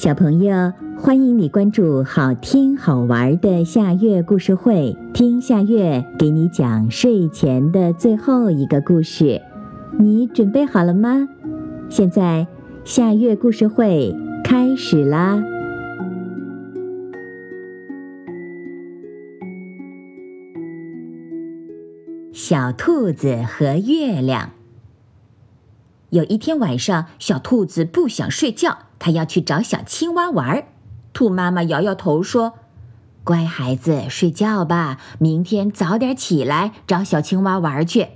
小朋友，欢迎你关注好听好玩的夏月故事会，听夏月给你讲睡前的最后一个故事。你准备好了吗？现在夏月故事会开始啦！小兔子和月亮。有一天晚上，小兔子不想睡觉。他要去找小青蛙玩，兔妈妈摇摇头说：“乖孩子，睡觉吧，明天早点起来找小青蛙玩去。”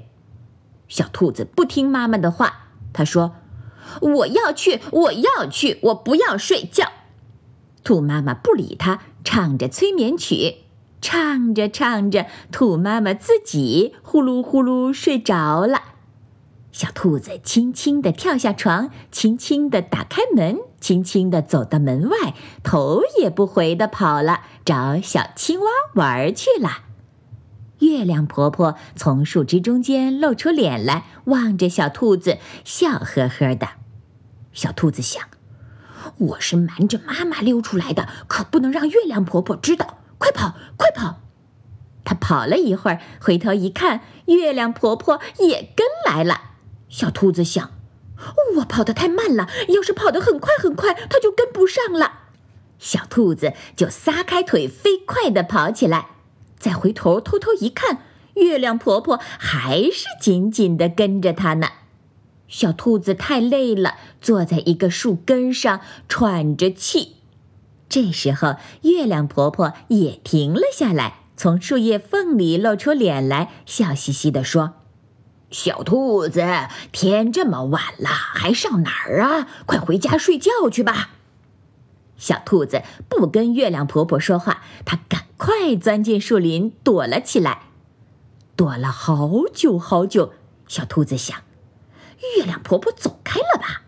小兔子不听妈妈的话，他说：“我要去，我要去，我不要睡觉。”兔妈妈不理他，唱着催眠曲，唱着唱着，兔妈妈自己呼噜呼噜睡着了。小兔子轻轻地跳下床，轻轻地打开门，轻轻地走到门外，头也不回地跑了，找小青蛙玩去了。月亮婆婆从树枝中间露出脸来，望着小兔子，笑呵呵的。小兔子想：“我是瞒着妈妈溜出来的，可不能让月亮婆婆知道。快跑，快跑！”它跑了一会儿，回头一看，月亮婆婆也跟来了。小兔子想：“我跑得太慢了，要是跑得很快很快，它就跟不上了。”小兔子就撒开腿，飞快地跑起来。再回头偷偷一看，月亮婆婆还是紧紧地跟着它呢。小兔子太累了，坐在一个树根上喘着气。这时候，月亮婆婆也停了下来，从树叶缝里露出脸来，笑嘻嘻地说。小兔子，天这么晚了，还上哪儿啊？快回家睡觉去吧。小兔子不跟月亮婆婆说话，它赶快钻进树林躲了起来。躲了好久好久，小兔子想，月亮婆婆走开了吧？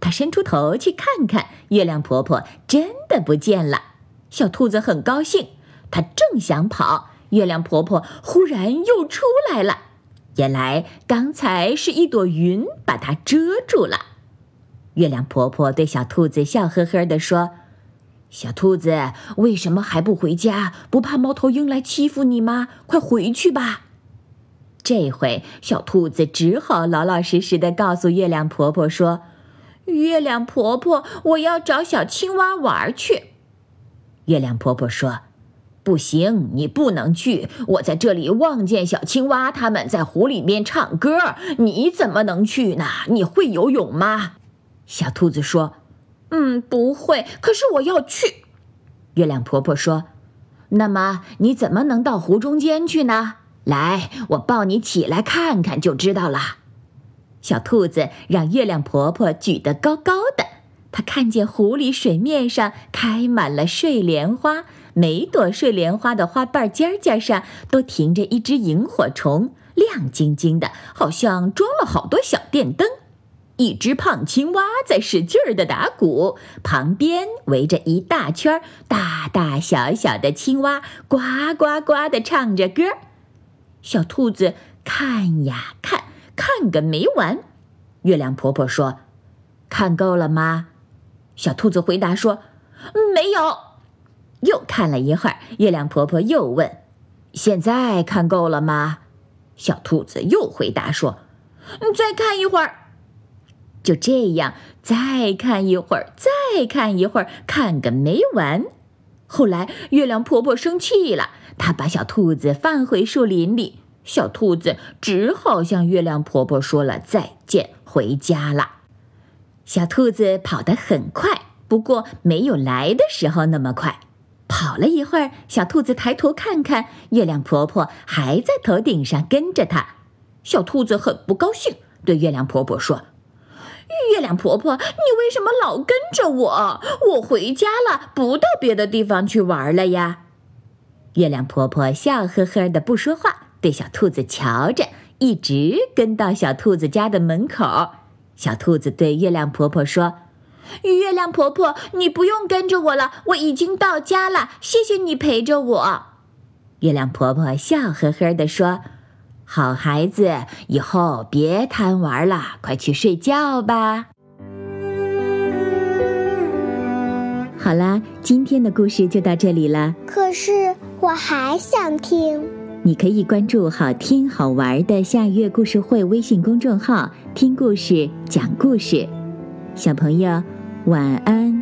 它伸出头去看看，月亮婆婆真的不见了。小兔子很高兴，它正想跑，月亮婆婆忽然又出来了。原来刚才是一朵云把它遮住了。月亮婆婆对小兔子笑呵呵地说：“小兔子，为什么还不回家？不怕猫头鹰来欺负你吗？快回去吧！”这回小兔子只好老老实实的告诉月亮婆婆说：“月亮婆婆，我要找小青蛙玩去。”月亮婆婆说。不行，你不能去。我在这里望见小青蛙他们在湖里面唱歌，你怎么能去呢？你会游泳吗？小兔子说：“嗯，不会。可是我要去。”月亮婆婆说：“那么你怎么能到湖中间去呢？来，我抱你起来看看就知道了。”小兔子让月亮婆婆举得高高的，它看见湖里水面上开满了睡莲花。每朵睡莲花的花瓣尖尖上都停着一只萤火虫，亮晶晶的，好像装了好多小电灯。一只胖青蛙在使劲儿的打鼓，旁边围着一大圈大大小小的青蛙，呱呱呱的唱着歌。小兔子看呀看，看个没完。月亮婆婆说：“看够了吗？”小兔子回答说：“没有。”又看了一会儿，月亮婆婆又问：“现在看够了吗？”小兔子又回答说：“再看一会儿。”就这样，再看一会儿，再看一会儿，看个没完。后来，月亮婆婆生气了，她把小兔子放回树林里。小兔子只好向月亮婆婆说了再见，回家了。小兔子跑得很快，不过没有来的时候那么快。跑了一会儿，小兔子抬头看看，月亮婆婆还在头顶上跟着它。小兔子很不高兴，对月亮婆婆说：“月亮婆婆，你为什么老跟着我？我回家了，不到别的地方去玩了呀？”月亮婆婆笑呵呵的不说话，对小兔子瞧着，一直跟到小兔子家的门口。小兔子对月亮婆婆说。月亮婆婆，你不用跟着我了，我已经到家了。谢谢你陪着我。月亮婆婆笑呵呵地说：“好孩子，以后别贪玩了，快去睡觉吧。”好啦，今天的故事就到这里了。可是我还想听。你可以关注“好听好玩的夏月故事会”微信公众号，听故事、讲故事。小朋友，晚安。